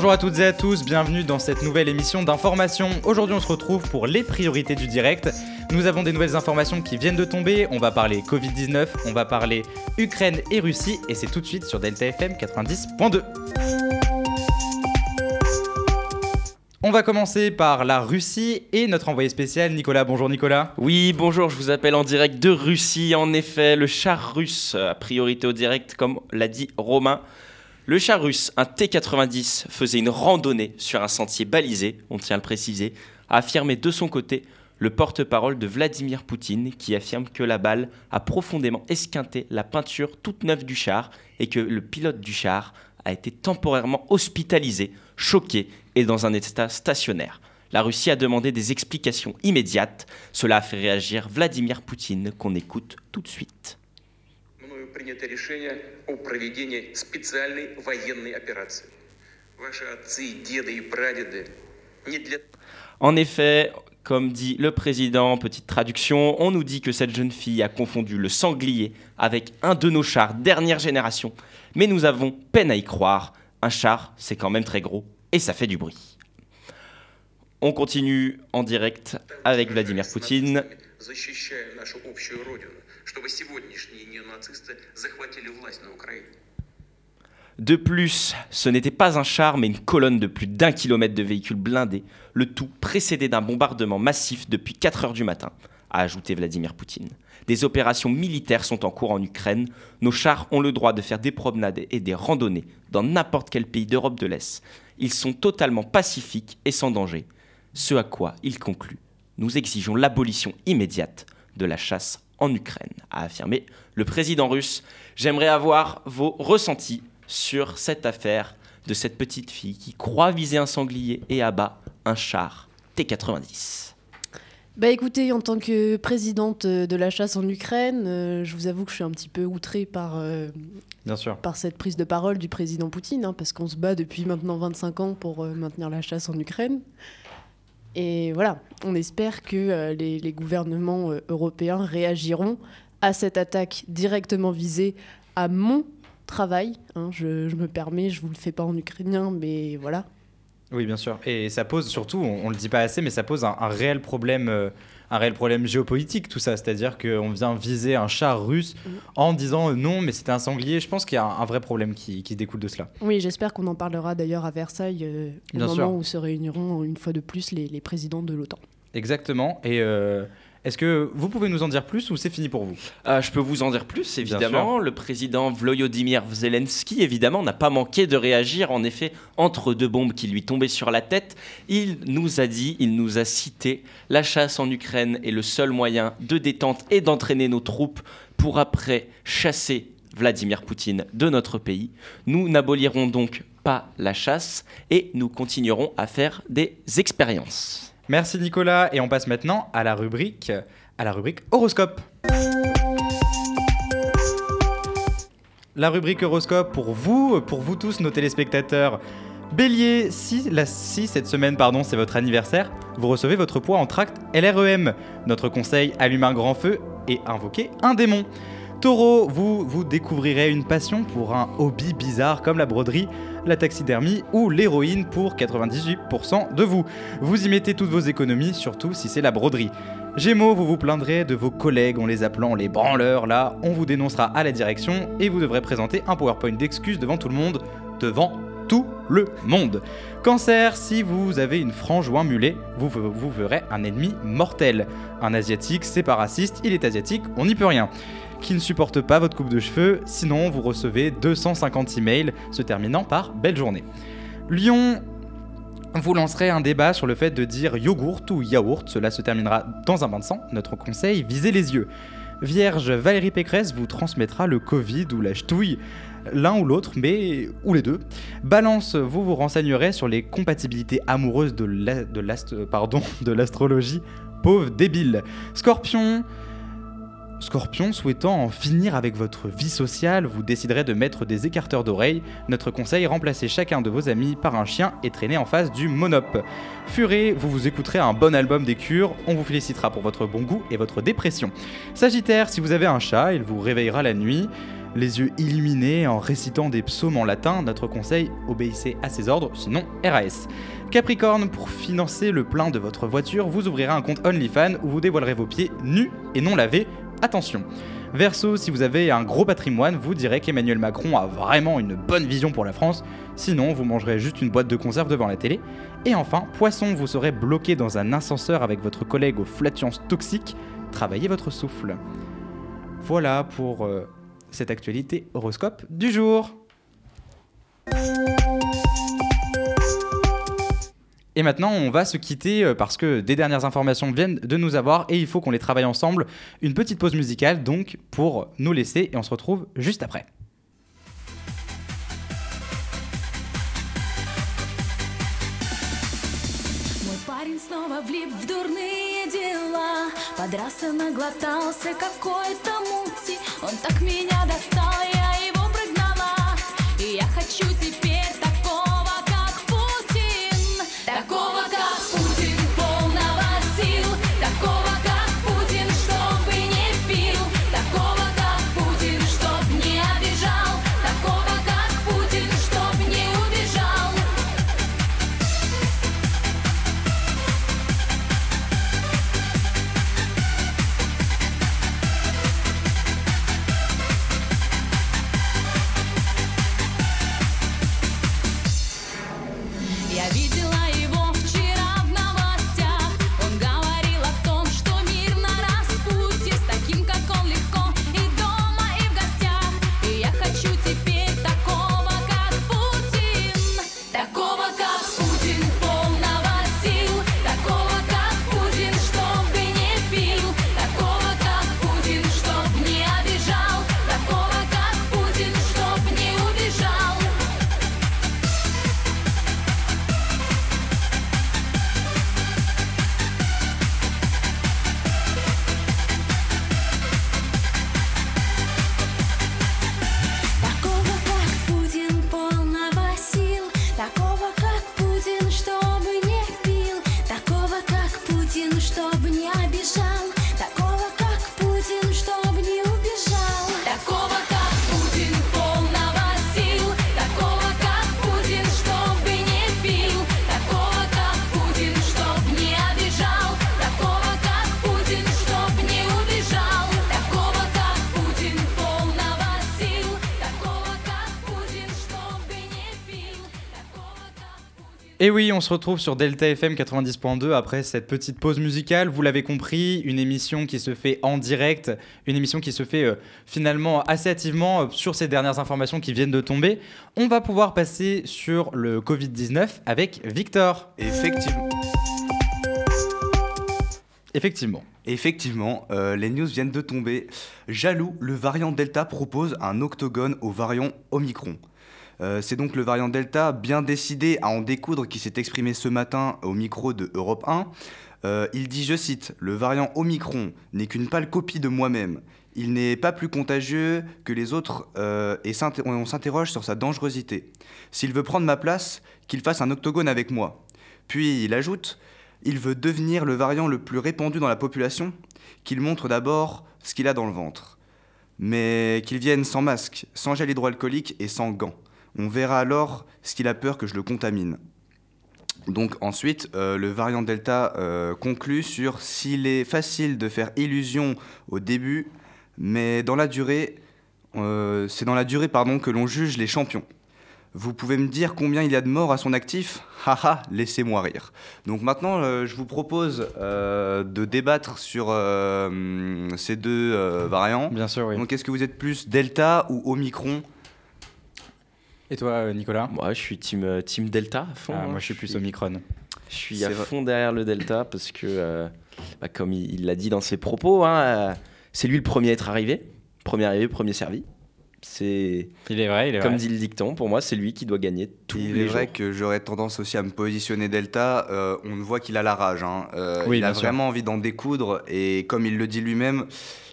Bonjour à toutes et à tous, bienvenue dans cette nouvelle émission d'information. Aujourd'hui on se retrouve pour les priorités du direct. Nous avons des nouvelles informations qui viennent de tomber, on va parler Covid-19, on va parler Ukraine et Russie et c'est tout de suite sur Delta FM 90.2. On va commencer par la Russie et notre envoyé spécial Nicolas. Bonjour Nicolas. Oui, bonjour, je vous appelle en direct de Russie. En effet, le char russe priorité au direct, comme l'a dit Romain. Le char russe, un T-90, faisait une randonnée sur un sentier balisé, on tient à le préciser, a affirmé de son côté le porte-parole de Vladimir Poutine qui affirme que la balle a profondément esquinté la peinture toute neuve du char et que le pilote du char a été temporairement hospitalisé, choqué et dans un état stationnaire. La Russie a demandé des explications immédiates. Cela a fait réagir Vladimir Poutine qu'on écoute tout de suite. En effet, comme dit le président, petite traduction, on nous dit que cette jeune fille a confondu le sanglier avec un de nos chars dernière génération. Mais nous avons peine à y croire. Un char, c'est quand même très gros et ça fait du bruit. On continue en direct avec Vladimir Poutine. De plus, ce n'était pas un char, mais une colonne de plus d'un kilomètre de véhicules blindés, le tout précédé d'un bombardement massif depuis 4 heures du matin, a ajouté Vladimir Poutine. Des opérations militaires sont en cours en Ukraine. Nos chars ont le droit de faire des promenades et des randonnées dans n'importe quel pays d'Europe de l'Est. Ils sont totalement pacifiques et sans danger. Ce à quoi il conclut Nous exigeons l'abolition immédiate de la chasse en Ukraine, a affirmé le président russe. J'aimerais avoir vos ressentis sur cette affaire de cette petite fille qui croit viser un sanglier et abat un char T-90. Bah écoutez, en tant que présidente de la chasse en Ukraine, euh, je vous avoue que je suis un petit peu outrée par, euh, Bien sûr. par cette prise de parole du président Poutine, hein, parce qu'on se bat depuis maintenant 25 ans pour euh, maintenir la chasse en Ukraine. Et voilà, on espère que les, les, gouvernements européens réagiront à cette attaque directement visée à mon travail. Hein. je, me permets, je vous le fais pas en ukrainien, mais voilà, oui, bien sûr. Et ça pose surtout, on, ne le dit pas assez, mais ça pose un, réel problème. Euh, un réel problème géopolitique, tout ça. C'est-à-dire qu'on vient viser un char russe mm. en disant euh, non, mais c'était un sanglier. Je pense qu'il y a un, vrai problème qui, découle de cela. Oui, j'espère qu'on en parlera d'ailleurs à Versailles euh, au moment où se réuniront une fois de plus les, présidents de l'OTAN. Exactement. Et est-ce que vous pouvez nous en dire plus ou c'est fini pour vous? Euh, Je peux vous en dire plus, évidemment. Le président Volodymyr Zelensky, évidemment, n'a pas manqué de réagir. En effet, entre deux bombes qui lui tombaient sur la tête, il nous a dit, il nous a cité, la chasse en Ukraine est le seul moyen de détente et d'entraîner nos troupes pour après chasser Vladimir Poutine de notre pays. Nous n'abolirons donc pas la chasse et nous continuerons à faire des expériences. Merci Nicolas et on passe maintenant à la rubrique horoscope. La rubrique horoscope pour vous, pour vous tous nos téléspectateurs. Bélier, si cette semaine pardon, c'est votre anniversaire, vous recevez votre poids en tract LREM. Notre conseil, allume un grand feu et invoquez un démon. Taureau, vous, vous découvrirez une passion pour un hobby bizarre comme la broderie, la taxidermie ou l'héroïne pour 98% de vous. Vous y mettez toutes vos économies, surtout si c'est la broderie. Gémeaux, vous vous plaindrez de vos collègues en les appelant les branleurs, là, on vous dénoncera à la direction et vous devrez présenter un PowerPoint d'excuses devant tout le monde, devant tout le monde. Cancer, si vous avez une frange ou un mulet, vous, verrez un ennemi mortel. Un asiatique, c'est pas raciste, il est asiatique, on n'y peut rien qui ne supporte pas votre coupe de cheveux, sinon vous recevez 250 emails se terminant par belle journée. Lyon, vous lancerez un débat sur le fait de dire yogourt ou yaourt, cela se terminera dans un bain de sang. Notre conseil, visez les yeux. Vierge, Valérie Pécresse vous transmettra le Covid ou la ch'touille, l'un ou l'autre, mais ou les deux. Balance, vous vous renseignerez sur les compatibilités amoureuses de l'astrologie. Pauvre débile. Scorpion, Scorpion, souhaitant en finir avec votre vie sociale, vous déciderez de mettre des écarteurs d'oreilles. Notre conseil, remplacez chacun de vos amis par un chien et traînez en face du monop. Furé, vous vous écouterez un bon album des cures, on vous félicitera pour votre bon goût et votre dépression. Sagittaire, si vous avez un chat, il vous réveillera la nuit. Les yeux illuminés en récitant des psaumes en latin. Notre conseil, obéissez à ses ordres, sinon RAS. Capricorne, pour financer le plein de votre voiture, vous ouvrirez un compte OnlyFans où vous dévoilerez vos pieds nus et non lavés. Attention. Verso, si vous avez un gros patrimoine, vous direz qu'Emmanuel Macron a vraiment une bonne vision pour la France. Sinon, vous mangerez juste une boîte de conserve devant la télé. Et enfin, Poisson, vous serez bloqué dans un ascenseur avec votre collègue aux flatulences toxiques. Travaillez votre souffle. Voilà pour euh, cette actualité horoscope du jour. Et maintenant, on va se quitter euh, parce que des dernières informations viennent de nous avoir et il faut qu'on les travaille ensemble. Une petite pause musicale donc pour nous laisser et on se retrouve juste après. Мой парень снова влип в дурные Дела Подрался, наглотался какой-то мути. Он так меня достал, я его прогнала. И я хочу теперь побежал. Et oui, on se retrouve sur Delta FM 90.2 après cette petite pause musicale. Vous l'avez compris, une émission qui se fait en direct, une émission qui se fait euh, finalement assez hâtivement euh, sur ces dernières informations qui viennent de tomber. On va pouvoir passer sur le Covid-19 avec Victor. Effectivement, Effectivement. effectivement euh, les news viennent de tomber. Jaloux, le variant Delta propose un octogone au variant Omicron. Euh, c'est donc le variant Delta bien décidé à en découdre qui s'est exprimé ce matin au micro de Europe 1. Euh, il dit, je cite, Le variant Omicron n'est qu'une pâle copie de moi-même. Il n'est pas plus contagieux que les autres euh, et on s'interroge sur sa dangerosité. S'il veut prendre ma place, qu'il fasse un octogone avec moi. Puis il ajoute Il veut devenir le variant le plus répandu dans la population, qu'il montre d'abord ce qu'il a dans le ventre. Mais qu'il vienne sans masque, sans gel hydroalcoolique et sans gants. On verra alors ce qu'il a peur que je le contamine. Donc ensuite, euh, le variant Delta euh, conclut sur s'il est facile de faire illusion au début, mais dans la durée, euh, c'est dans la durée pardon, que l'on juge les champions. Vous pouvez me dire combien il y a de morts à son actif? Haha, laissez-moi rire. Donc maintenant, euh, je vous propose euh, de débattre sur euh, ces deux variants. Bien sûr, oui. Donc est-ce que vous êtes plus Delta ou Omicron? Et toi, euh, Nicolas? Moi, je suis team, euh, team Delta à fond. Ah, hein. Moi, je suis plus Omicron. Je suis à vrai. fond derrière le Delta parce que, euh, bah, comme il l'a dit dans ses propos, hein, euh, c'est lui le premier à être arrivé. Premier arrivé, premier servi. C'est Il est vrai, il est comme vrai. dit le dicton, pour moi, c'est lui qui doit gagner tous Il les est vrai que j'aurais tendance aussi à me positionner Delta. euh, on voit qu'il a la rage. hein. Euh, Oui, il a sûr. vraiment envie d'en découdre. Et comme il le dit lui-même,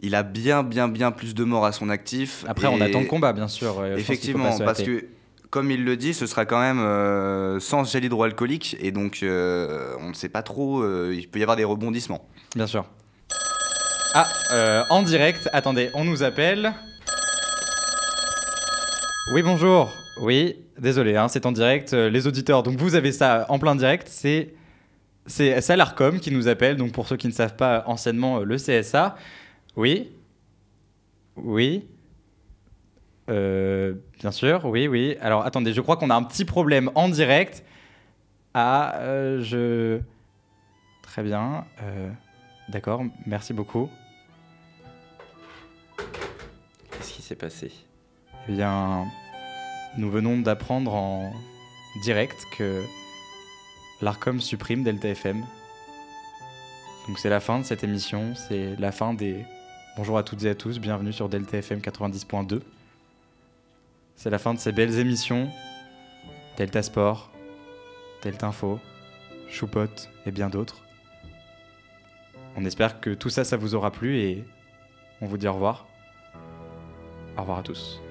il a bien, bien, bien plus de morts à son actif. Après, on attend le combat, bien sûr. je Effectivement, parce que, comme il le dit, ce sera quand même euh, sans gel hydroalcoolique. Et donc, euh, on ne sait pas trop. euh, il peut y avoir des rebondissements. Bien sûr. Ah, en direct, attendez, on nous appelle. Oui, bonjour. Oui, désolé, hein, c'est en direct. Les auditeurs, donc vous avez ça en plein direct. C'est c'est c'est l'Arcom qui nous appelle. Donc pour ceux qui ne savent pas anciennement le CSA. Oui. Oui. Euh, bien sûr, oui, oui. Alors attendez, je crois qu'on a un petit problème en direct. Ah, euh, je. Très bien. euh, D'accord, merci beaucoup. Qu'est-ce qui s'est passé? Eh bien, nous venons d'apprendre en direct que l'ARCOM supprime Delta FM. Donc c'est la fin de cette émission, c'est la fin des... Bonjour à toutes et à tous, bienvenue sur Delta FM 90.2. C'est la fin de ces belles émissions. Delta Sport, Delta Info, Choupot et bien d'autres. On espère que tout ça, ça vous aura plu et on vous dit au revoir. Au revoir à tous.